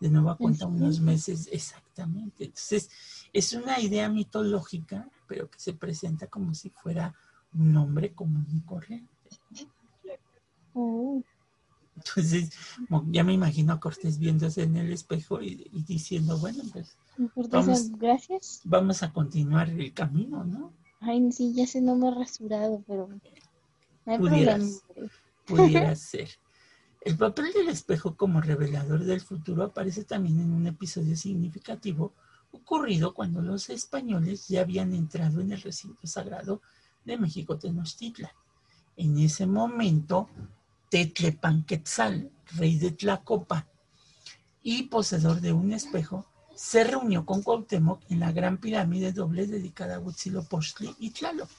S1: de nueva cuenta unos meses exactamente. Entonces, es una idea mitológica, pero que se presenta como si fuera un hombre común y corriente. Oh. Entonces, ya me imagino a Cortés viéndose en el espejo y, diciendo, bueno, pues
S2: vamos, gracias.
S1: vamos a continuar el camino, ¿no?
S2: Ay, sí, ya sé, no me he rasurado, pero
S1: no pudiera ser. El papel del espejo como revelador del futuro aparece también en un episodio significativo ocurrido cuando los españoles ya habían entrado en el recinto sagrado de México Tenochtitlan. En ese momento, Tetlepanquetzal, rey de Tlacopa y poseedor de un espejo, se reunió con Cuauhtémoc en la gran pirámide doble dedicada a Huitzilopochtli y Tlaloc.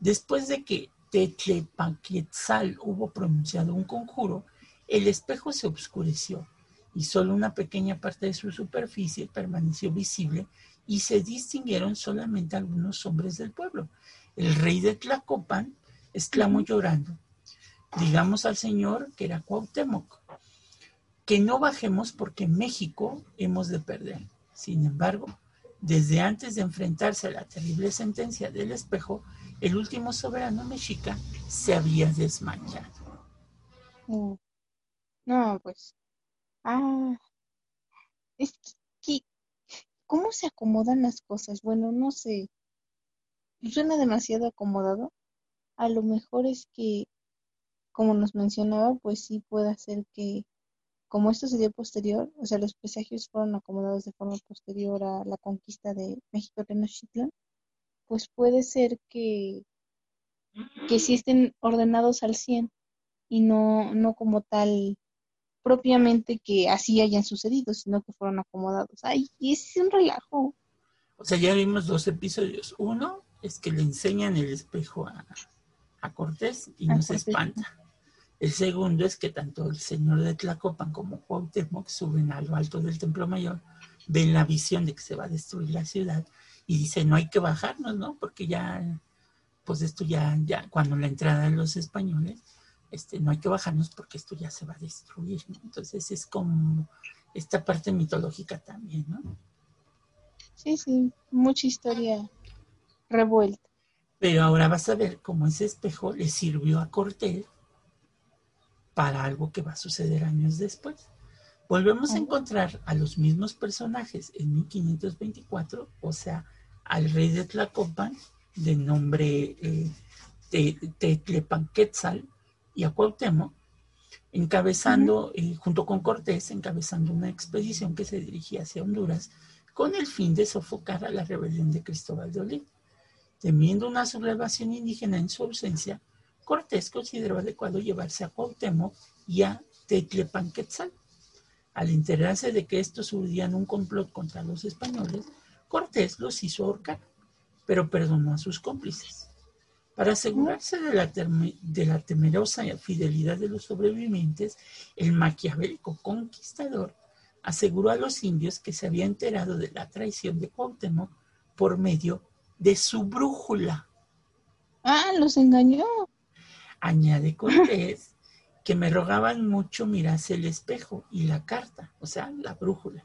S1: Después de que Tetlepanquetzal hubo pronunciado un conjuro, el espejo se oscureció y solo una pequeña parte de su superficie permaneció visible y se distinguieron solamente algunos hombres del pueblo. El rey de Tlacopan exclamó llorando, digamos al Señor que era Cuauhtémoc, que no bajemos porque México hemos de perder. Sin embargo, desde antes de enfrentarse a la terrible sentencia del espejo, el último soberano mexica se había desmayado.
S2: Mm. No, pues. Ah. Es que, ¿cómo se acomodan las cosas? Bueno, no sé. Suena demasiado acomodado. A lo mejor es que, como nos mencionaba, pues sí puede ser que, como esto se dio posterior, o sea, los presagios fueron acomodados de forma posterior a la conquista de México Tenochtitlan, pues puede ser que, que sí estén ordenados al 100 y no, no como tal propiamente que así hayan sucedido, sino que fueron acomodados. Ay, y es un relajo.
S1: O sea, ya vimos dos episodios. Uno es que le enseñan el espejo a, Cortés y no se espanta. El segundo es que tanto el señor de Tlacopan como Cuauhtémoc suben a lo alto del Templo Mayor, ven la visión de que se va a destruir la ciudad y dicen, no hay que bajarnos, ¿no? Porque ya, pues esto ya, ya, cuando la entrada de los españoles, este, no hay que bajarnos porque esto ya se va a destruir, ¿no? Entonces es como esta parte mitológica también, ¿no?
S2: Sí, sí, mucha historia revuelta.
S1: Pero ahora vas a ver cómo ese espejo le sirvió a Cortés para algo que va a suceder años después. Volvemos a encontrar a los mismos personajes en 1524, o sea, al rey de Tlacopan, de nombre eh, Tetlepanquetzal, y a Cuauhtémoc, encabezando, eh, junto con Cortés, encabezando una expedición que se dirigía hacia Honduras con el fin de sofocar a la rebelión de Cristóbal de Olid. Temiendo una sublevación indígena en su ausencia, Cortés consideró adecuado llevarse a Cuauhtémoc y a Tetlepanquetzal. Al enterarse de que estos urdían un complot contra los españoles, Cortés los hizo ahorcar, pero perdonó a sus cómplices. Para asegurarse de la, de la temerosa fidelidad de los sobrevivientes, el maquiavélico conquistador aseguró a los indios que se había enterado de la traición de Cuauhtémoc por medio de su brújula.
S2: Ah, los engañó.
S1: Añade Cortés que me rogaban mucho mirase el espejo y la carta, o sea, la brújula,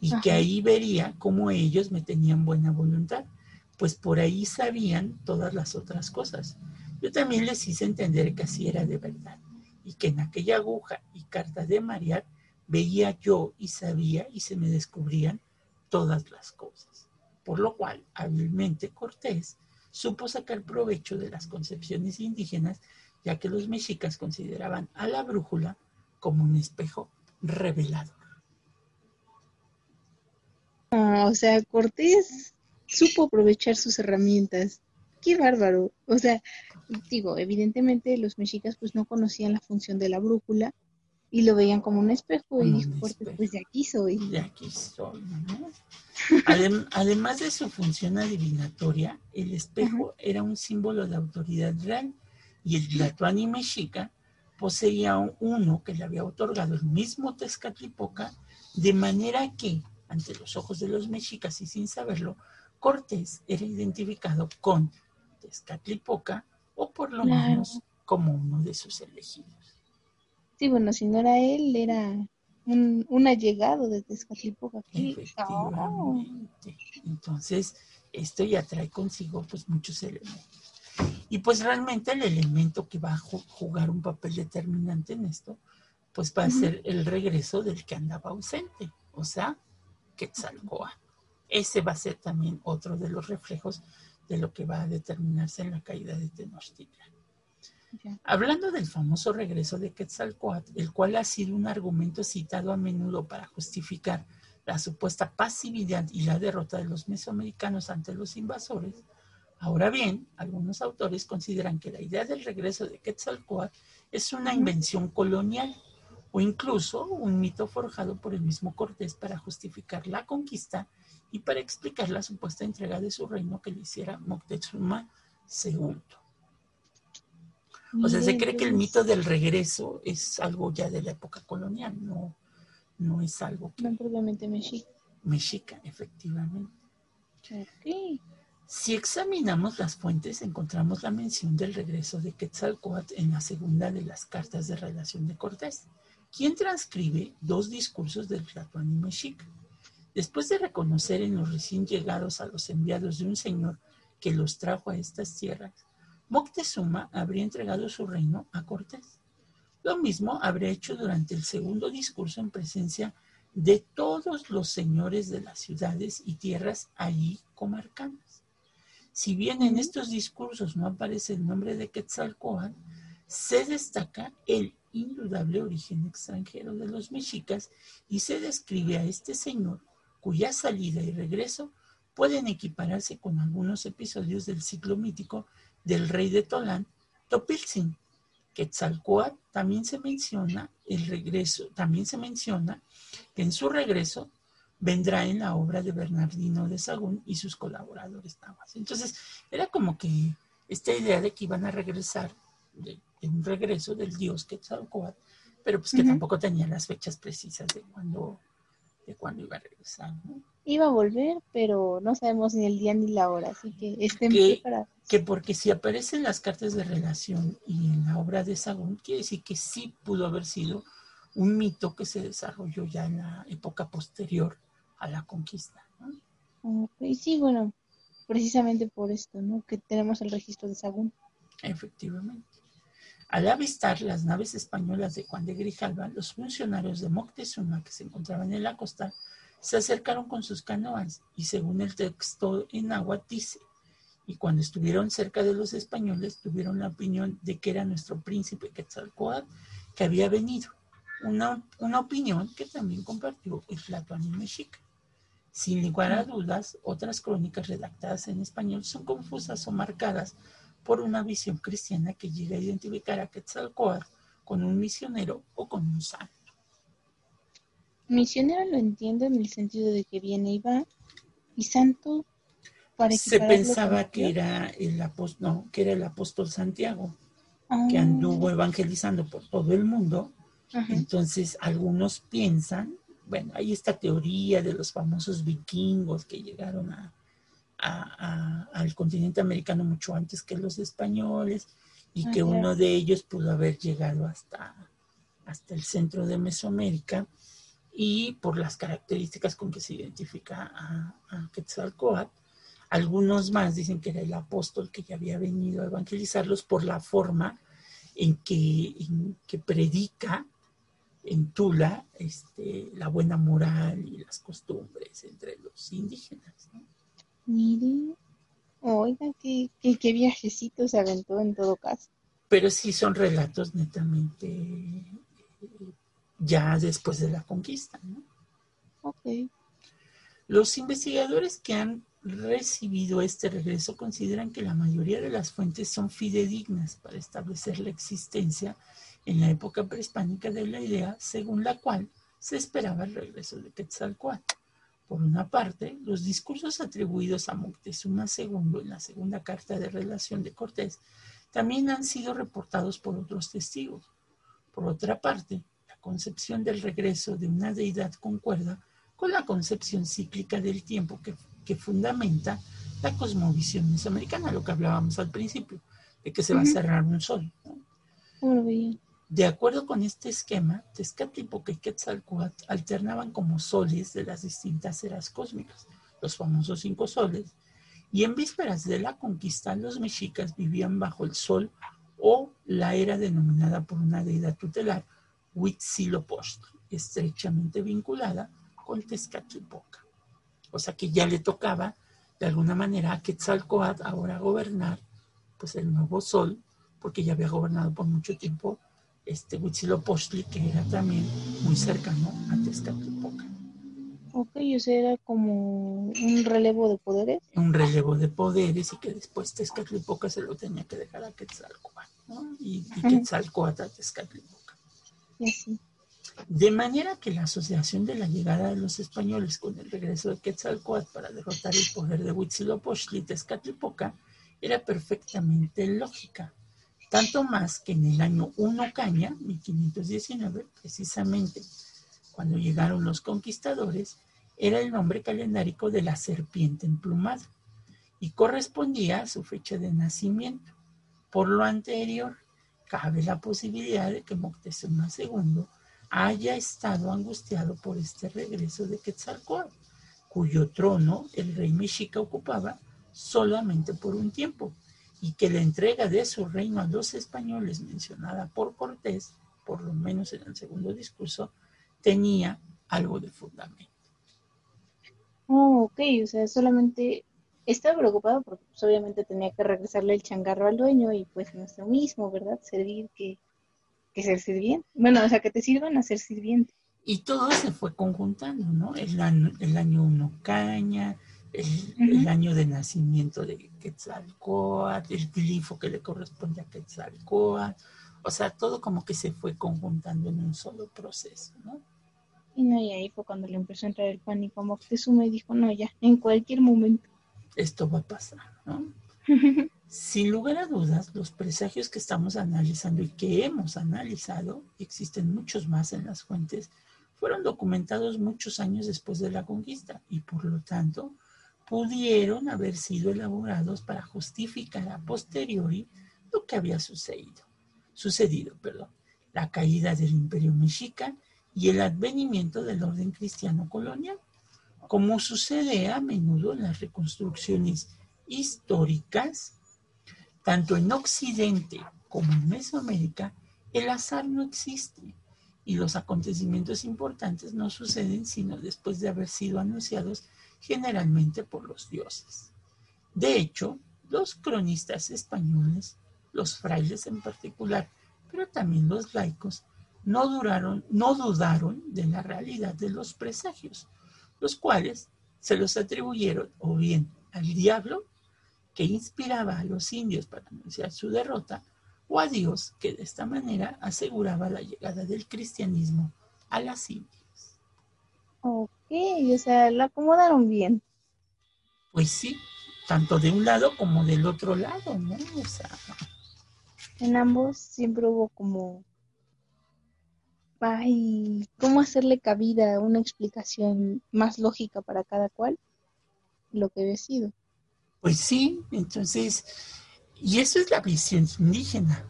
S1: y que ahí vería cómo ellos me tenían buena voluntad, pues por ahí sabían todas las otras cosas. Yo también les hice entender que así era de verdad, y que en aquella aguja y carta de María veía yo y sabía y se me descubrían todas las cosas. Por lo cual, hábilmente Cortés supo sacar provecho de las concepciones indígenas ya que los mexicas consideraban a la brújula como un espejo revelador.
S2: Ah, o sea, Cortés supo aprovechar sus herramientas. Qué bárbaro. O sea, digo, evidentemente los mexicas pues no conocían la función de la brújula y lo veían como un espejo y dijo Cortés, pues de aquí soy.
S1: De aquí soy, además de su función adivinatoria, el espejo era un símbolo de autoridad real y el Tlatuani mexica poseía uno que le había otorgado el mismo Tezcatlipoca, de manera que, ante los ojos de los mexicas y sin saberlo, Cortés era identificado con Tezcatlipoca o por lo menos como uno de sus elegidos.
S2: Sí, bueno, si no era él, era un, allegado de Tezcatlipoca.
S1: Efectivamente. Entonces, esto ya trae consigo pues muchos elementos. Y pues realmente el elemento que va a jugar un papel determinante en esto, pues va a ser el regreso del que andaba ausente, o sea, Quetzalcoatl. Ese va a ser también otro de los reflejos de lo que va a determinarse en la caída de Tenochtitlan. Hablando del famoso regreso de Quetzalcoatl, el cual ha sido un argumento citado a menudo para justificar la supuesta pasividad y la derrota de los mesoamericanos ante los invasores, Ahora bien, algunos autores consideran que la idea del regreso de Quetzalcoatl es una invención colonial o incluso un mito forjado por el mismo Cortés para justificar la conquista y para explicar la supuesta entrega de su reino que le hiciera Moctezuma II. O sea, se cree que el mito del regreso es algo ya de la época colonial, no, no es algo
S2: que... No mexica.
S1: Mexica, efectivamente. Si examinamos las fuentes, encontramos la mención del regreso de Quetzalcoatl en la segunda de las cartas de relación de Cortés, quien transcribe dos discursos del Tlatoani mexica. Después de reconocer en los recién llegados a los enviados de un señor que los trajo a estas tierras, Moctezuma habría entregado su reino a Cortés. Lo mismo habría hecho durante el segundo discurso en presencia de todos los señores de las ciudades y tierras allí comarcanas. Si bien en estos discursos no aparece el nombre de Quetzalcoatl, se destaca el indudable origen extranjero de los mexicas y se describe a este señor cuya salida y regreso pueden equipararse con algunos episodios del ciclo mítico del rey de Tolán, Topilzin. Quetzalcoatl también se menciona el regreso, también se menciona que en su regreso vendrá en la obra de Bernardino de Sagún y sus colaboradores nahuas. Entonces, era como que esta idea de que iban a regresar, un regreso del dios Quetzalcoatl, pero pues que tampoco tenía las fechas precisas de cuándo de cuándo iba a regresar.
S2: Iba a volver, pero no sabemos ni el día ni la hora, así que estén
S1: que. Que porque si aparecen las cartas de relación y en la obra de Sagún, quiere decir que sí pudo haber sido un mito que se desarrolló ya en la época posterior a la conquista.
S2: ¿no? sí, bueno, precisamente por esto, ¿no? Que tenemos el registro de Sagún.
S1: Efectivamente. Al avistar las naves españolas de Juan de Grijalva, los funcionarios de Moctezuma que se encontraban en la costa se acercaron con sus canoas y según el texto en agua dice, y cuando estuvieron cerca de los españoles tuvieron la opinión de que era nuestro príncipe Quetzalcoatl que había venido, una, una opinión que también compartió el Tlatoani mexica. Sin lugar a dudas, otras crónicas redactadas en español son confusas o marcadas por una visión cristiana que llega a identificar a Quetzalcoatl con un misionero o con un santo.
S2: Misionero lo entiendo en el sentido de que viene y va, y santo
S1: Se pensaba que era el apóstol, no, que era el apóstol Santiago, que ah. anduvo evangelizando por todo el mundo. Entonces, algunos piensan bueno, hay esta teoría de los famosos vikingos que llegaron al continente americano mucho antes que los españoles y que uno de ellos pudo haber llegado hasta, hasta el centro de Mesoamérica y por las características con que se identifica a, a Quetzalcoatl. Algunos más dicen que era el apóstol que ya había venido a evangelizarlos por la forma en que, en que predica en Tula este, la buena moral y las costumbres entre los indígenas. ¿no?
S2: Mire, oiga, qué, qué, viajecito se aventó en todo caso.
S1: Pero sí son relatos netamente ya después de la conquista, ¿no?
S2: Ok.
S1: Los investigadores que han recibido este regreso consideran que la mayoría de las fuentes son fidedignas para establecer la existencia en la época prehispánica de la idea según la cual se esperaba el regreso de Quetzalcoatl. Por una parte, los discursos atribuidos a Moctezuma II en la segunda carta de relación de Cortés también han sido reportados por otros testigos. Por otra parte, la concepción del regreso de una deidad concuerda con la concepción cíclica del tiempo que, que fundamenta la cosmovisión mesoamericana, lo que hablábamos al principio, de que se va a cerrar un sol. De acuerdo con este esquema, Tezcatlipoca y Quetzalcoatl alternaban como soles de las distintas eras cósmicas, los famosos cinco soles, y en vísperas de la conquista los mexicas vivían bajo el sol o la era denominada por una deidad tutelar, Huitzilopochtli, estrechamente vinculada con Tezcatlipoca. O sea que ya le tocaba de alguna manera a Quetzalcoatl ahora gobernar pues el nuevo sol, porque ya había gobernado por mucho tiempo este Huitzilopochtli, que era también muy cercano a Tezcatlipoca.
S2: Ok, o sea, era como un relevo de poderes.
S1: Un relevo de poderes y que después Tezcatlipoca se lo tenía que dejar a Quetzalcoatl, ¿no? Y, y Quetzalcoatl a Tezcatlipoca.
S2: Y así.
S1: De manera que la asociación de la llegada de los españoles con el regreso de Quetzalcoatl para derrotar el poder de Huitzilopochtli y Tezcatlipoca era perfectamente lógica tanto más que en el año 1 Caña, 1519, precisamente cuando llegaron los conquistadores, era el nombre calendárico de la serpiente emplumada y correspondía a su fecha de nacimiento. Por lo anterior, cabe la posibilidad de que Moctezuma II haya estado angustiado por este regreso de Quetzalcóatl, cuyo trono el rey mexica ocupaba solamente por un tiempo, y que la entrega de su reino a los españoles mencionada por Cortés, por lo menos en el segundo discurso, tenía algo de fundamento.
S2: Oh, ok, o sea, solamente estaba preocupado porque pues, obviamente tenía que regresarle el changarro al dueño y pues no es lo mismo, ¿verdad? Servir que, que ser sirviente. Bueno, o sea, que te sirvan a ser sirviente.
S1: Y todo se fue conjuntando, ¿no? El año, el año uno caña, el, año de nacimiento de Quetzalcoatl, el glifo que le corresponde a Quetzalcoatl, o sea, todo como que se fue conjuntando en un solo proceso, ¿no?
S2: Y no, y ahí fue cuando le empezó a entrar el pánico Moctezuma y dijo, no, ya, en cualquier momento.
S1: Esto va a pasar, ¿no? Sin lugar a dudas, los presagios que estamos analizando y que hemos analizado, existen muchos más en las fuentes, fueron documentados muchos años después de la conquista y por lo tanto pudieron haber sido elaborados para justificar a posteriori lo que había sucedido, sucedido, perdón, la caída del imperio mexica y el advenimiento del orden cristiano colonial, como sucede a menudo en las reconstrucciones históricas, tanto en Occidente como en Mesoamérica, el azar no existe y los acontecimientos importantes no suceden sino después de haber sido anunciados generalmente por los dioses. De hecho, los cronistas españoles, los frailes en particular, pero también los laicos, no, duraron, no dudaron de la realidad de los presagios, los cuales se los atribuyeron o bien al diablo, que inspiraba a los indios para anunciar su derrota, o a Dios, que de esta manera aseguraba la llegada del cristianismo a las Indias.
S2: Ok, o sea, lo acomodaron bien.
S1: Pues sí, tanto de un lado como del otro lado, ¿no? O sea,
S2: en ambos siempre hubo como, ay, ¿cómo hacerle cabida una explicación más lógica para cada cual? Lo que había sido.
S1: Pues sí, entonces, y eso es la visión indígena.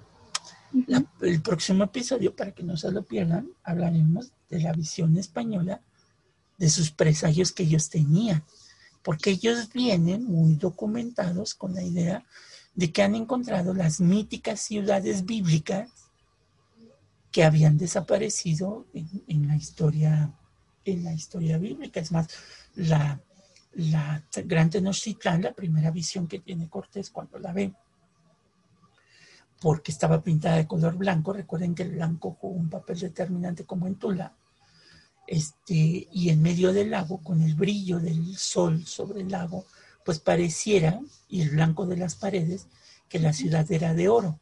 S1: el próximo episodio, para que no se lo pierdan, hablaremos de la visión española, de sus presagios que ellos tenían, porque ellos vienen muy documentados con la idea de que han encontrado las míticas ciudades bíblicas que habían desaparecido en, la historia en la historia bíblica. Es más, la, la Gran Tenochtitlán, la primera visión que tiene Cortés cuando la ve, porque estaba pintada de color blanco, recuerden que el blanco jugó un papel determinante como en Tula, este, y en medio del lago, con el brillo del sol sobre el lago, pues pareciera, y el blanco de las paredes, que la ciudad era de oro.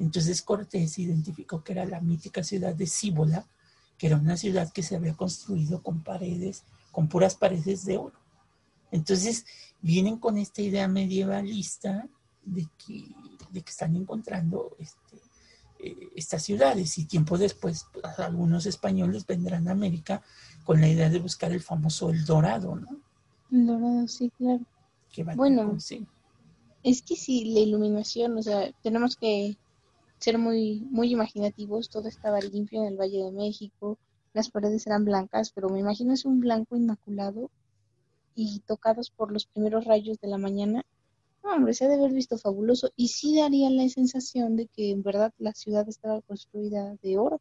S1: Entonces Cortés identificó que era la mítica ciudad de Cíbola, que era una ciudad que se había construido con paredes, con puras paredes de oro. Entonces vienen con esta idea medievalista de que, de que están encontrando este, eh, estas ciudades. Y tiempo después pues, algunos españoles vendrán a América con la idea de buscar el famoso El Dorado, ¿no?
S2: El Dorado, sí, claro. Bueno, es que si la iluminación, o sea, tenemos que ser muy, muy imaginativos, todo estaba limpio en el Valle de México, las paredes eran blancas, pero me imagino es un blanco inmaculado y tocados por los primeros rayos de la mañana. No, hombre, se ha de haber visto fabuloso y sí daría la sensación de que en verdad la ciudad estaba construida de oro.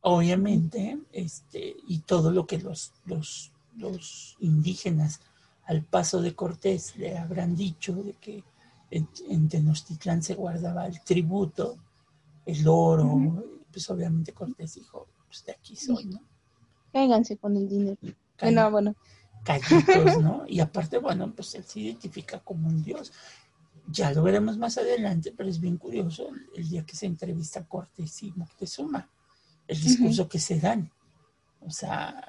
S1: Obviamente, este, y todo lo que los, los, los indígenas al paso de Cortés le habrán dicho de que en, Tenochtitlán se guardaba el tributo, el oro, pues obviamente Cortés dijo, pues de aquí soy, ¿no?
S2: Cáiganse con el dinero. bueno, bueno.
S1: Callitos, ¿no? Y aparte, bueno, pues él se identifica como un dios. Ya lo veremos más adelante, pero es bien curioso el, día que se entrevista Cortés y Moctezuma, el discurso que se dan. O sea,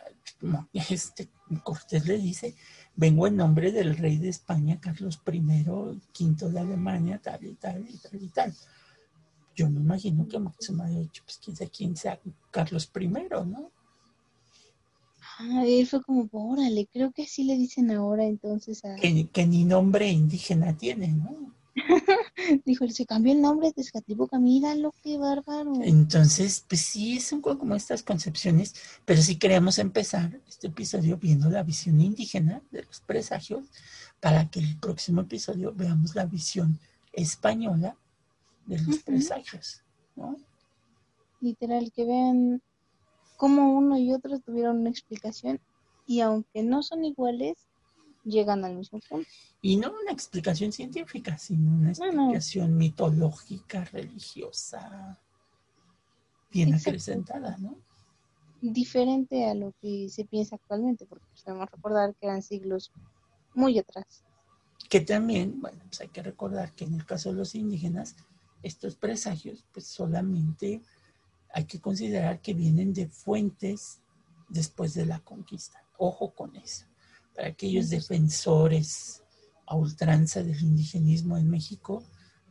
S1: este, Cortés le dice, vengo en nombre del rey de España, Carlos I, quinto de Alemania, tal y tal y tal y tal. Yo me imagino que Máximo haya dicho, pues quién sabe quién sea Carlos I, ¿no?
S2: Ah, él fue como, órale, creo que así le dicen ahora entonces a...
S1: Que, ni nombre indígena tiene, ¿no?
S2: Dijo, se cambió el nombre de mira lo que bárbaro.
S1: Entonces, pues sí, es un poco como estas concepciones, pero sí queremos empezar este episodio viendo la visión indígena de los presagios, para que el próximo episodio veamos la visión española de los presagios, ¿no?
S2: Literal, que vean cómo uno y otro tuvieron una explicación y aunque no son iguales, llegan al mismo punto.
S1: Y no una explicación científica, sino una explicación mitológica, religiosa, bien acrecentada, ¿no?
S2: Diferente a lo que se piensa actualmente, porque debemos recordar que eran siglos muy atrás.
S1: Que también, bueno, pues hay que recordar que en el caso de los indígenas, estos presagios, pues solamente hay que considerar que vienen de fuentes después de la conquista. Ojo con eso para aquellos defensores a ultranza del indigenismo en México,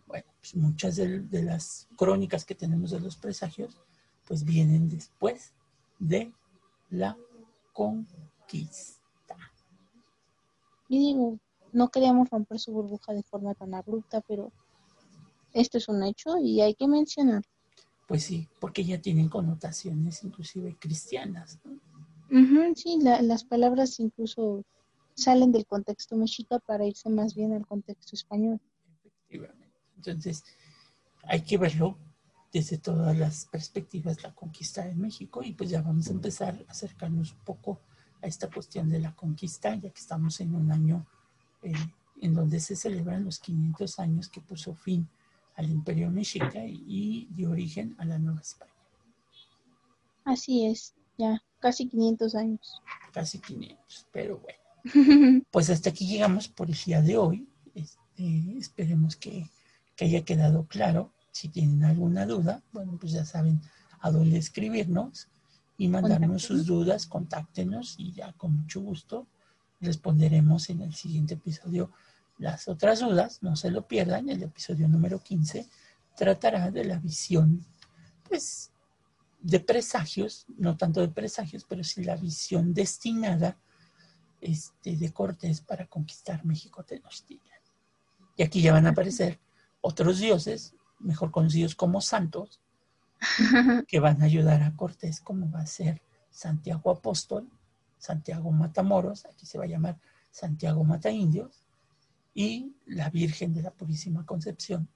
S1: bueno, pues muchas de, las crónicas que tenemos de los presagios, pues vienen después de la conquista.
S2: Y digo, no queríamos romper su burbuja de forma tan abrupta, pero esto es un hecho y hay que mencionar.
S1: Pues sí, porque ya tienen connotaciones inclusive cristianas.
S2: sí, las palabras incluso salen del contexto mexica para irse más bien al contexto español.
S1: Efectivamente. Entonces, hay que verlo desde todas las perspectivas la conquista de México y pues ya vamos a empezar a acercarnos un poco a esta cuestión de la conquista, ya que estamos en un año eh, en donde se celebran los 500 años que puso fin al imperio mexica y, dio origen a la Nueva España.
S2: Así es, ya casi 500 años.
S1: Casi 500, pero bueno. Pues hasta aquí llegamos por el día de hoy. Este, esperemos que, que haya quedado claro. Si tienen alguna duda, bueno, pues ya saben a dónde escribirnos y mandarnos sus dudas, contáctenos y ya con mucho gusto responderemos en el siguiente episodio las otras dudas. No se lo pierdan, el episodio número 15 tratará de la visión, pues, de presagios, no tanto de presagios, pero sí la visión destinada este, de Cortés para conquistar México Tenochtitlan. Y aquí ya van a aparecer otros dioses, mejor conocidos como santos, que van a ayudar a Cortés, como va a ser Santiago Apóstol, Santiago Matamoros, aquí se va a llamar Santiago Mata Indios, y la Virgen de la Purísima Concepción,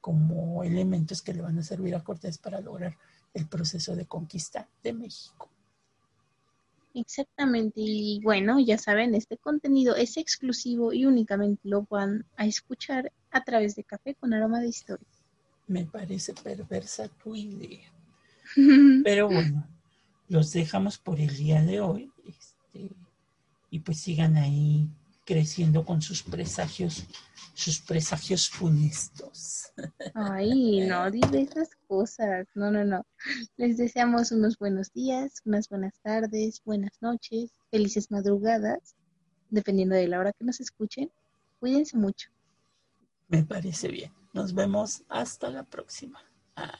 S1: como elementos que le van a servir a Cortés para lograr el proceso de conquista de México.
S2: Exactamente, y bueno, ya saben, este contenido es exclusivo y únicamente lo van a escuchar a través de Café con Aroma de Historia.
S1: Me parece perversa tu idea. Pero bueno, los dejamos por el día de hoy. Este, y pues sigan ahí creciendo con sus presagios, sus presagios funestos.
S2: Ay, no dile esas cosas. No, no, no. Les deseamos unos buenos días, unas buenas tardes, buenas noches, felices madrugadas, dependiendo de la hora que nos escuchen. Cuídense mucho.
S1: Me parece bien. Nos vemos hasta la próxima.